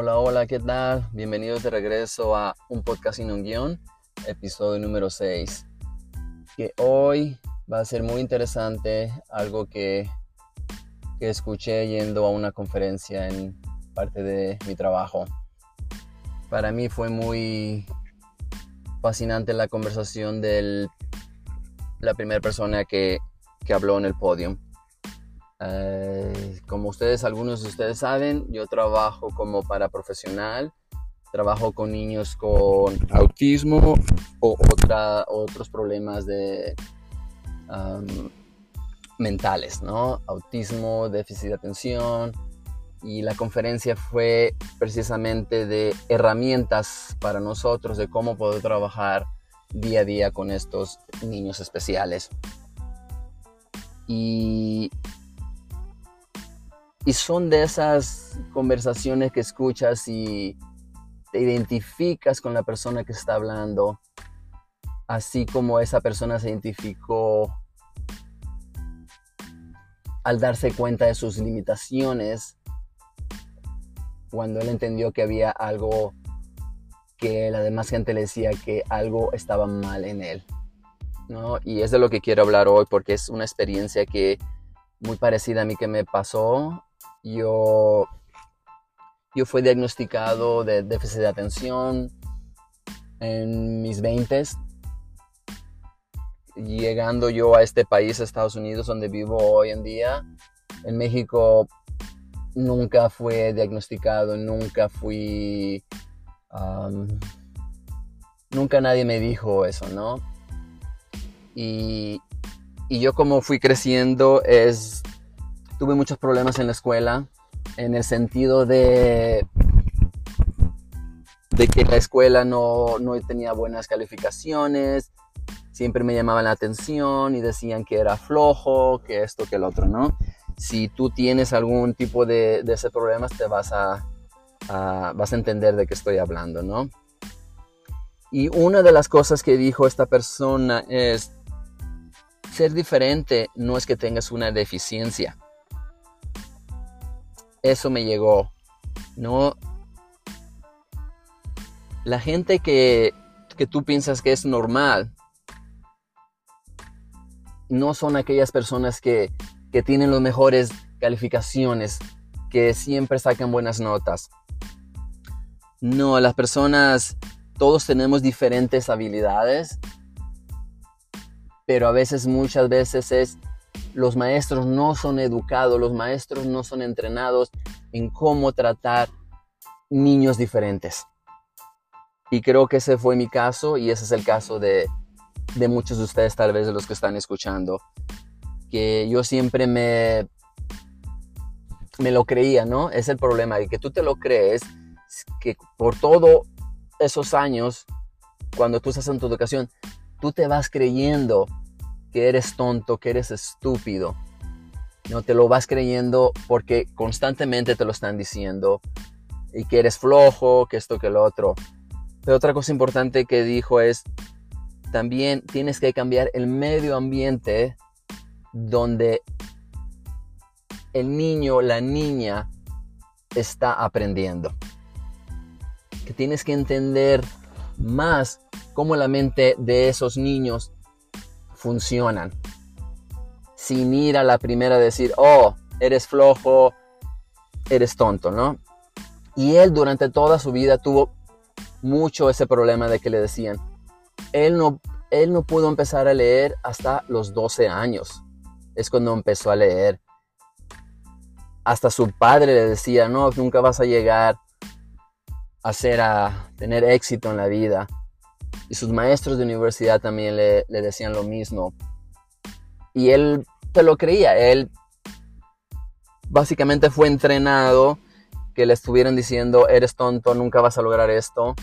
Hola, hola, ¿qué tal? Bienvenidos de regreso a Un Podcast sin un guion, episodio número 6. Que hoy va a ser muy interesante, algo que, que escuché yendo a una conferencia en parte de mi trabajo. Para mí fue muy fascinante la conversación de la primera persona que, que habló en el podio. Eh, como ustedes, algunos de ustedes saben, yo trabajo como paraprofesional, trabajo con niños con autismo o otros problemas de, mentales, ¿no? Autismo, déficit de atención. Y la conferencia fue precisamente de herramientas para nosotros de cómo poder trabajar día a día con estos niños especiales. Y y son de esas conversaciones que escuchas y te identificas con la persona que está hablando, así como esa persona se identificó al darse cuenta de sus limitaciones, cuando él entendió que había algo que la demás gente le decía que algo estaba mal en él. ¿no? Y es de lo que quiero hablar hoy porque es una experiencia que muy parecida a mí que me pasó yo, yo fui diagnosticado de déficit de atención en mis 20 llegando yo a este país, Estados Unidos, donde vivo hoy en día. En México nunca fui diagnosticado, nunca fui... nunca nadie me dijo eso, ¿no? Y, y yo como fui creciendo es tuve muchos problemas en la escuela, en el sentido de, de que la escuela no, no tenía buenas calificaciones, siempre me llamaban la atención y decían que era flojo, que esto, que el otro, ¿no? Si tú tienes algún tipo de, de ese problema, te vas a, vas a entender de qué estoy hablando, ¿no? Y una de las cosas que dijo esta persona es, ser diferente no es que tengas una deficiencia eso me llegó. No. La gente que, que tú piensas que es normal no son aquellas personas que, que tienen las mejores calificaciones, que siempre sacan buenas notas. No, las personas, todos tenemos diferentes habilidades, pero a veces, muchas veces es los maestros no son educados, los maestros no son entrenados en cómo tratar niños diferentes. Y creo que ese fue mi caso y ese es el caso de, muchos de ustedes, tal vez de los que están escuchando, que yo siempre me, me lo creía, ¿no? Es el problema, y que tú te lo crees, que por todos esos años, cuando tú estás en tu educación, tú te vas creyendo que eres tonto, que eres estúpido. No te lo vas creyendo porque constantemente te lo están diciendo y que eres flojo, que esto, que lo otro. Pero otra cosa importante que dijo es, también tienes que cambiar el medio ambiente donde el niño, la niña está aprendiendo. Que tienes que entender más cómo la mente de esos niños funcionan. Sin ir a la primera a decir, oh, eres flojo, eres tonto, ¿no? Y él durante toda su vida tuvo mucho ese problema de que le decían, él no, él no pudo empezar a leer hasta los 12 años. Es cuando empezó a leer. Hasta su padre le decía, no, nunca vas a llegar a, ser, a tener éxito en la vida. Y sus maestros de universidad también le, decían lo mismo. Y él se lo creía. Él básicamente fue entrenado que le estuvieran diciendo, eres tonto, nunca vas a lograr esto.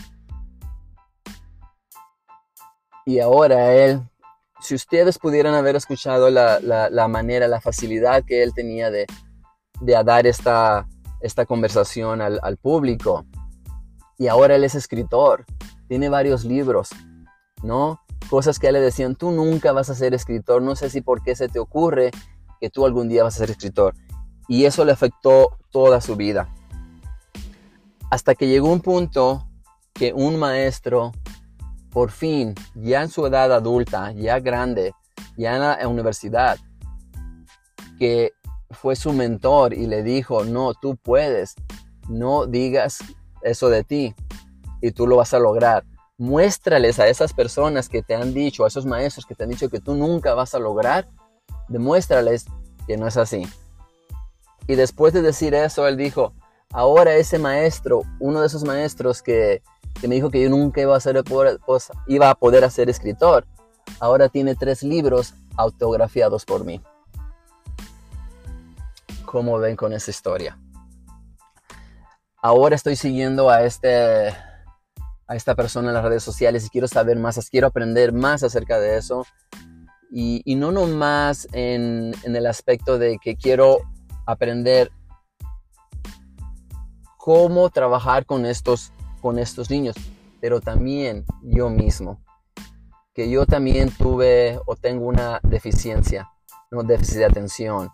Y ahora él, si ustedes pudieran haber escuchado la, manera, la facilidad que él tenía de, dar esta, esta conversación al público, y ahora él es escritor, tiene varios libros, ¿no? Cosas que le decían, tú nunca vas a ser escritor, no sé si por qué se te ocurre que tú algún día vas a ser escritor. Y eso le afectó toda su vida. hasta que llegó un punto que un maestro, por fin, ya en su edad adulta, ya grande, ya en la universidad, que fue su mentor y le dijo, no, tú puedes, no digas eso de ti y tú lo vas a lograr. Muéstrales a esas personas que te han dicho, a esos maestros que te han dicho que tú nunca vas a lograr, demuéstrales que no es así. Y después de decir eso, él dijo, ahora ese maestro, uno de esos maestros que, me dijo que yo nunca iba a, ser, iba a poder hacer escritor, ahora tiene tres libros autografiados por mí. ¿Cómo ven con esa historia? Ahora estoy siguiendo a, este, a esta persona en las redes sociales y quiero saber más, quiero aprender más acerca de eso. Y, y no nomás en, el aspecto de que quiero aprender cómo trabajar con estos, con estos niños, pero también yo mismo, que yo también tuve o tengo una deficiencia, no déficit de atención,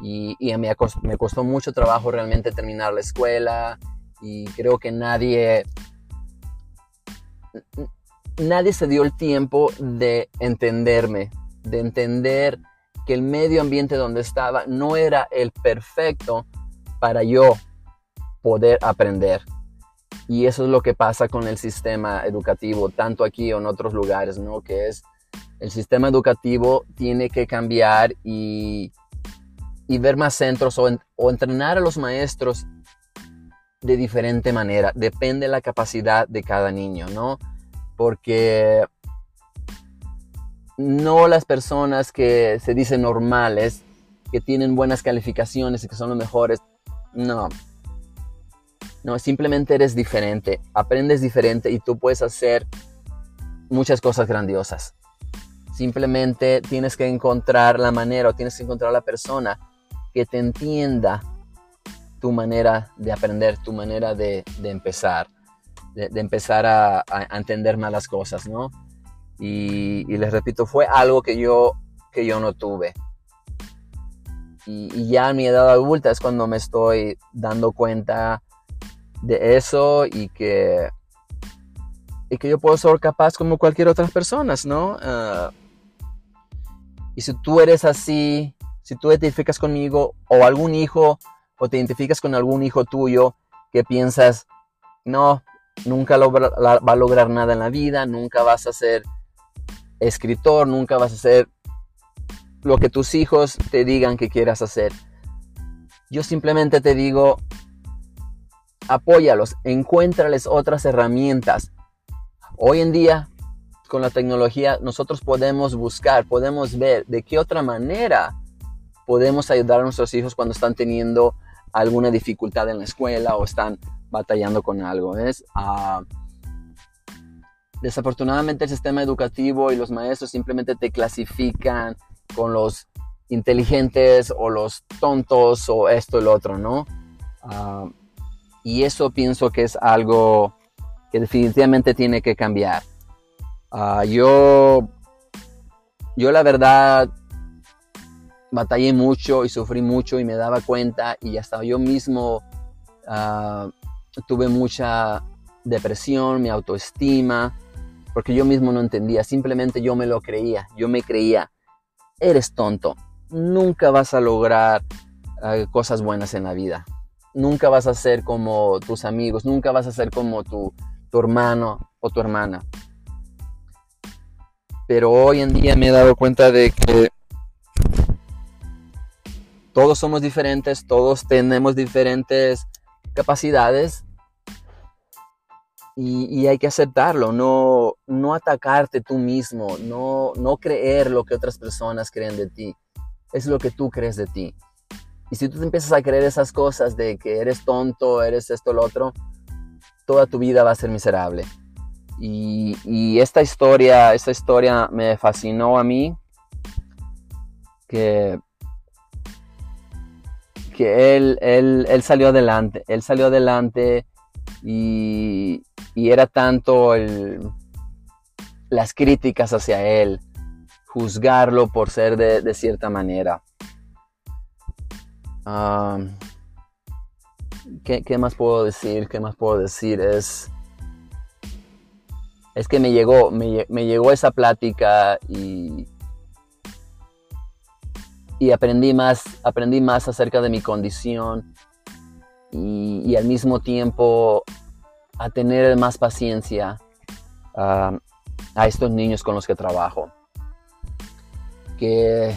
y, me, me costó mucho trabajo realmente terminar la escuela, y creo que nadie, nadie se dio el tiempo de entenderme, de entender que el medio ambiente donde estaba no era el perfecto para yo poder aprender. Y eso es lo que pasa con el sistema educativo, tanto aquí o en otros lugares, ¿no? Que es el sistema educativo tiene que cambiar y, y ver más centros o, o, entrenar a los maestros de diferente manera. Depende de la capacidad de cada niño, ¿no? Porque no las personas que se dicen normales, que tienen buenas calificaciones y que son los mejores, no, no, simplemente eres diferente, aprendes diferente y tú puedes hacer muchas cosas grandiosas. Simplemente tienes que encontrar la manera o tienes que encontrar la persona que te entienda tu manera de aprender, tu manera de, empezar, de, empezar a, entender más las cosas, ¿no? Y, les repito, fue algo que yo, que yo no tuve. Y, y ya a mi edad adulta es cuando me estoy dando cuenta de eso y que, y que yo puedo ser capaz como cualquier otra persona, ¿no? Ah, y si tú eres así, si tú te identificas conmigo o algún hijo o te identificas con algún hijo tuyo que piensas, no, nunca va a lograr nada en la vida, nunca vas a ser escritor, nunca vas a ser lo que tus hijos te digan que quieras hacer. Yo simplemente te digo, apóyalos, encuéntrales otras herramientas. Hoy en día, con la tecnología, nosotros podemos buscar, podemos ver de qué otra manera podemos ayudar a nuestros hijos cuando están teniendo alguna dificultad en la escuela o están batallando con algo. ¿ves? Ah, desafortunadamente el sistema educativo y los maestros simplemente te clasifican con los inteligentes o los tontos o esto y lo otro, ¿no? Ah, y eso pienso que es algo que definitivamente tiene que cambiar. Ah, yo, yo la verdad batallé mucho y sufrí mucho y me daba cuenta y hasta yo mismo ah, tuve mucha depresión, mi autoestima, porque yo mismo no entendía, simplemente yo me lo creía, yo me creía, eres tonto, nunca vas a lograr ah, cosas buenas en la vida, nunca vas a ser como tus amigos, nunca vas a ser como tu, hermano o tu hermana. Pero hoy en día me he dado cuenta de que todos somos diferentes, todos tenemos diferentes capacidades y, hay que aceptarlo, no, no atacarte tú mismo, no, no creer lo que otras personas creen de ti, es lo que tú crees de ti. Y si tú te empiezas a creer esas cosas de que eres tonto, eres esto, lo otro, toda tu vida va a ser miserable. Y, esta historia, esta historia me fascinó a mí, que, él, él, él salió adelante, él salió adelante y, era tanto las críticas hacia él, juzgarlo por ser de, cierta manera ¿qué, más puedo decir? ¿Qué más puedo decir? Es, es que me llegó, me, llegó esa plática y, y aprendí más, aprendí más acerca de mi condición y, al mismo tiempo a tener más paciencia a estos niños con los que trabajo. Que,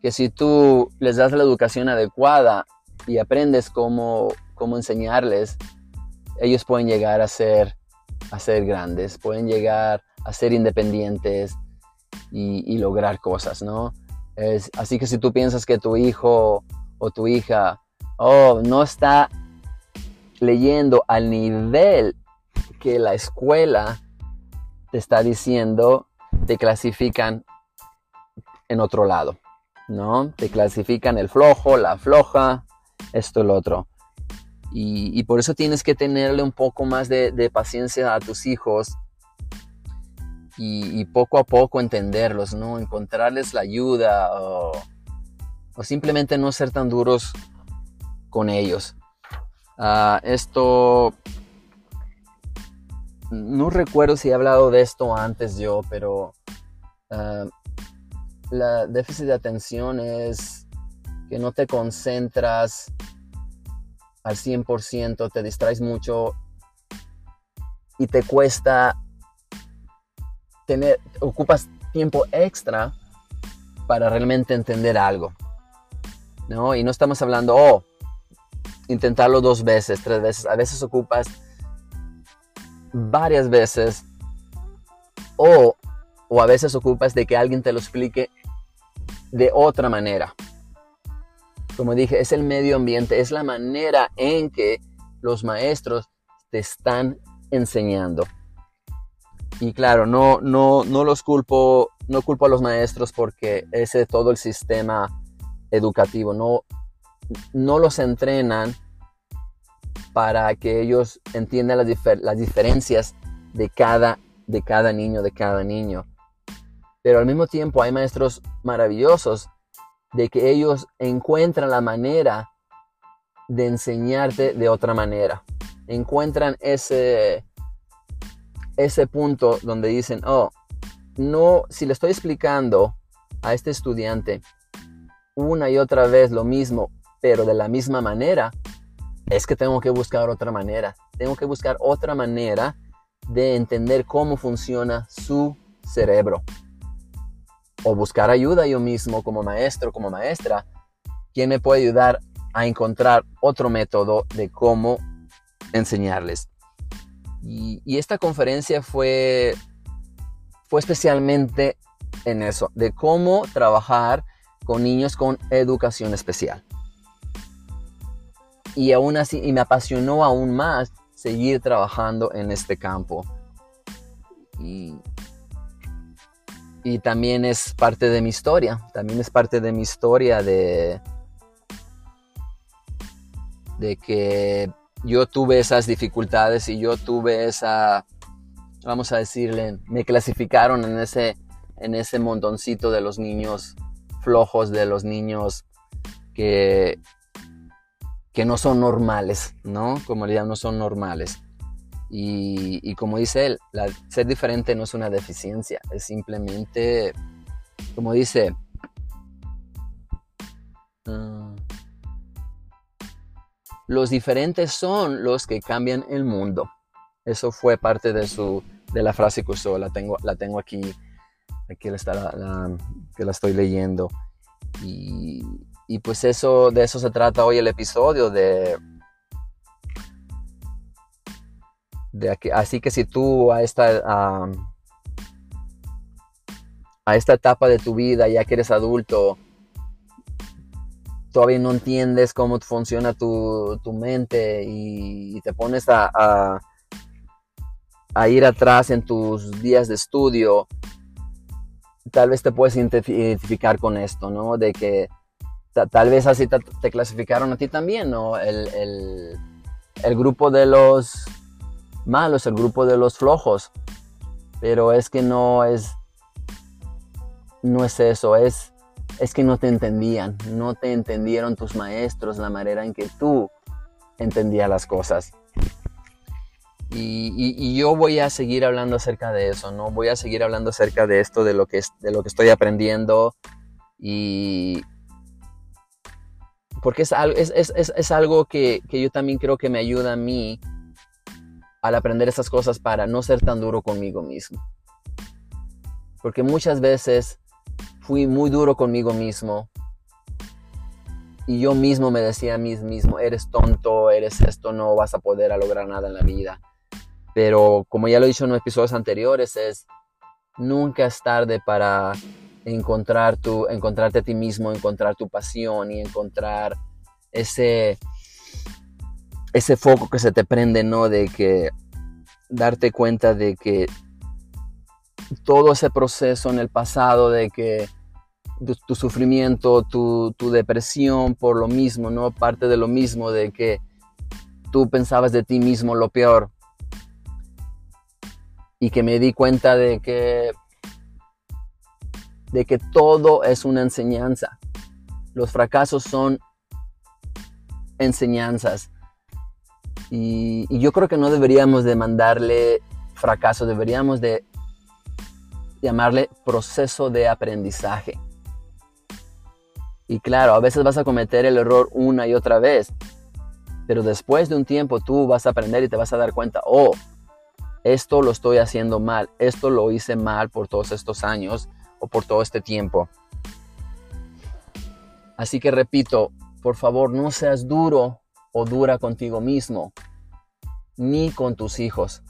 que si tú les das la educación adecuada y aprendes cómo, cómo enseñarles, ellos pueden llegar a ser, a ser grandes, pueden llegar a ser independientes y, lograr cosas, ¿no? Es, así que si tú piensas que tu hijo o tu hija, oh, no está leyendo al nivel que la escuela te está diciendo, te clasifican en otro lado, ¿no? Te clasifican el flojo, la floja, esto, el otro. Y, por eso tienes que tenerle un poco más de, paciencia a tus hijos y, poco a poco entenderlos, ¿no? Encontrarles la ayuda o, simplemente no ser tan duros con ellos. Ah, esto, no recuerdo si he hablado de esto antes yo, pero uh, la déficit de atención es que no te concentras al 100%, te distraes mucho y te cuesta ocupas tiempo extra para realmente entender algo. ¿no? Y no estamos hablando, oh, intentarlo dos veces, tres veces. A veces ocupas varias veces o, o a veces ocupas de que alguien te lo explique de otra manera como dije, es el medio ambiente, es la manera en que los maestros te están enseñando. Y claro, no, no, no los culpo, no culpo a los maestros porque ese es todo el sistema educativo. No, no los entrenan para que ellos entiendan las, las diferencias de cada, de cada niño, de cada niño. Pero al mismo tiempo hay maestros maravillosos de que ellos encuentran la manera de enseñarte de otra manera. Encuentran ese, ese punto donde dicen, oh, no, si le estoy explicando a este estudiante una y otra vez lo mismo, pero de la misma manera, es que tengo que buscar otra manera. Tengo que buscar otra manera de entender cómo funciona su cerebro o buscar ayuda yo mismo como maestro, como maestra, ¿quién me puede ayudar a encontrar otro método de cómo enseñarles? Y, esta conferencia fue, fue especialmente en eso, de cómo trabajar con niños con educación especial. Y aún así, y me apasionó aún más seguir trabajando en este campo. Y, y también es parte de mi historia, también es parte de mi historia de, de que yo tuve esas dificultades y yo tuve esa, vamos a decirle, me clasificaron en ese, en ese montoncito de los niños flojos, de los niños que, que no son normales, ¿no? Como le no son normales. Y, como dice él, ser diferente no es una deficiencia, es simplemente, como dice, ah, los diferentes son los que cambian el mundo. Eso fue parte de, su, de la frase que usó, la tengo, la tengo aquí, aquí está la, que la estoy leyendo. Y, y pues eso, de eso se trata hoy el episodio, de así que si tú a esta, a, esta etapa de tu vida, ya que eres adulto, todavía no entiendes cómo funciona tu, mente y, te pones a, a, ir atrás en tus días de estudio, tal vez te puedes identificar con esto, ¿no? De que tal vez así te, clasificaron a ti también, ¿no? el grupo de los malo es el grupo de los flojos. Pero es que no es, no es eso, es, es que no te entendían, no te entendieron tus maestros, la manera en que tú entendía las cosas. Y, yo voy a seguir hablando acerca de eso, ¿no? Voy a seguir hablando acerca de esto, de lo que, de lo que estoy aprendiendo. Y. Porque es, es, algo que, que, yo también creo que me ayuda a mí al aprender esas cosas para no ser tan duro conmigo mismo. Porque muchas veces fui muy duro conmigo mismo y yo mismo me decía a mí mismo, eres tonto, eres esto, no vas a poder lograr nada en la vida. Pero como ya lo he dicho en episodios anteriores, es nunca es tarde para encontrar tu, encontrarte a ti mismo, encontrar tu pasión y encontrar ese, ese foco que se te prende, ¿no? De que darte cuenta de que todo ese proceso en el pasado, de que tu, sufrimiento, tu, tu, depresión por lo mismo, ¿no? Parte de lo mismo, de que tú pensabas de ti mismo lo peor, y que me di cuenta de que de que todo es una enseñanza. Los fracasos son enseñanzas. Y, yo creo que no deberíamos de mandarle fracaso, deberíamos de llamarle proceso de aprendizaje. Y claro, a veces vas a cometer el error una y otra vez, pero después de un tiempo tú vas a aprender y te vas a dar cuenta, oh, esto lo estoy haciendo mal, esto lo hice mal por todos estos años o por todo este tiempo. Así que repito, por favor, no seas duro o dura contigo mismo, ni con tus hijos.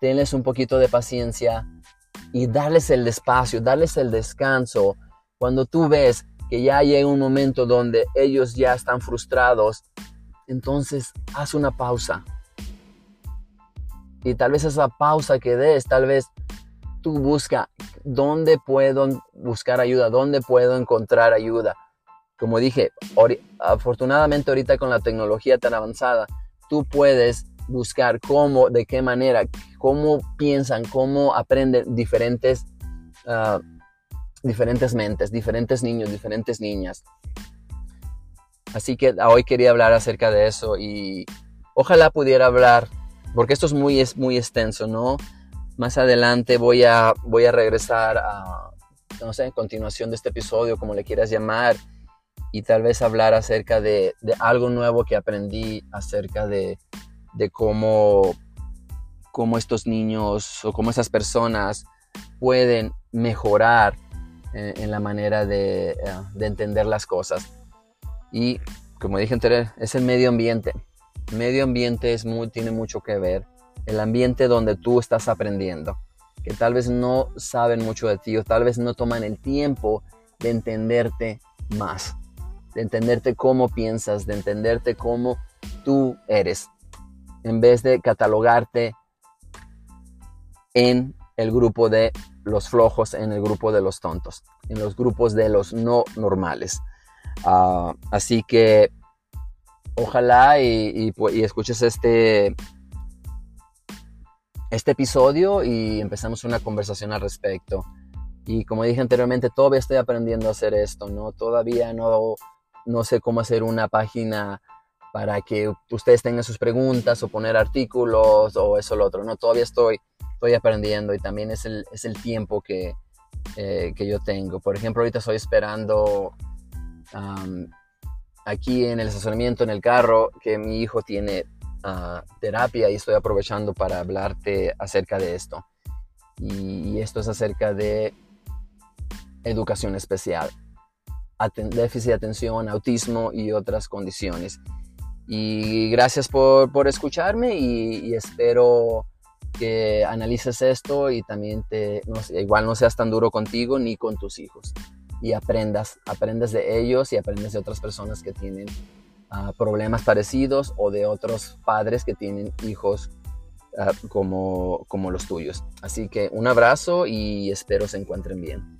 Tenles un poquito de paciencia y darles el espacio, darles el descanso. Cuando tú ves que ya llega un momento donde ellos ya están frustrados, entonces haz una pausa y tal vez esa pausa que des, tal vez tú busca dónde puedo buscar ayuda, dónde puedo encontrar ayuda. Como dije, afortunadamente ahorita con la tecnología tan avanzada, tú puedes buscar cómo, de qué manera, cómo piensan, cómo aprenden diferentes, ah, diferentes mentes, diferentes niños, diferentes niñas. Así que hoy quería hablar acerca de eso y ojalá pudiera hablar porque esto es muy, es muy extenso, ¿no? Más adelante voy a, voy a regresar a, no sé, continuación de este episodio, como le quieras llamar, y tal vez hablar acerca de, algo nuevo que aprendí acerca de, cómo, cómo estos niños o cómo esas personas pueden mejorar en, la manera de, eh, de, entender las cosas. Y como dije anterior, es el medio ambiente medio ambiente es muy, tiene mucho que ver. El ambiente donde tú estás aprendiendo, que tal vez no saben mucho de ti o tal vez no toman el tiempo de entenderte más, de entenderte cómo piensas, de entenderte cómo tú eres, en vez de catalogarte en el grupo de los flojos, en el grupo de los tontos, en los grupos de los no normales. Ah, así que ojalá y, escuches este, este episodio y empezamos una conversación al respecto. Y como dije anteriormente, todavía estoy aprendiendo a hacer esto, ¿no? Todavía no, no sé cómo hacer una página para que ustedes tengan sus preguntas o poner artículos o eso o lo otro, ¿no? Todavía estoy, estoy aprendiendo y también es el, es el tiempo que, eh, que yo tengo. Por ejemplo, ahorita estoy esperando aquí en el estacionamiento, en el carro, que mi hijo tiene ah, terapia y estoy aprovechando para hablarte acerca de esto. Y, esto es acerca de educación especial, déficit de atención, autismo y otras condiciones. Y gracias por, escucharme y, espero que analices esto y también te, igual no seas tan duro contigo ni con tus hijos y aprendas, aprendes de ellos y aprendes de otras personas que tienen ah, problemas parecidos o de otros padres que tienen hijos ah, como, como los tuyos. Así que un abrazo y espero se encuentren bien.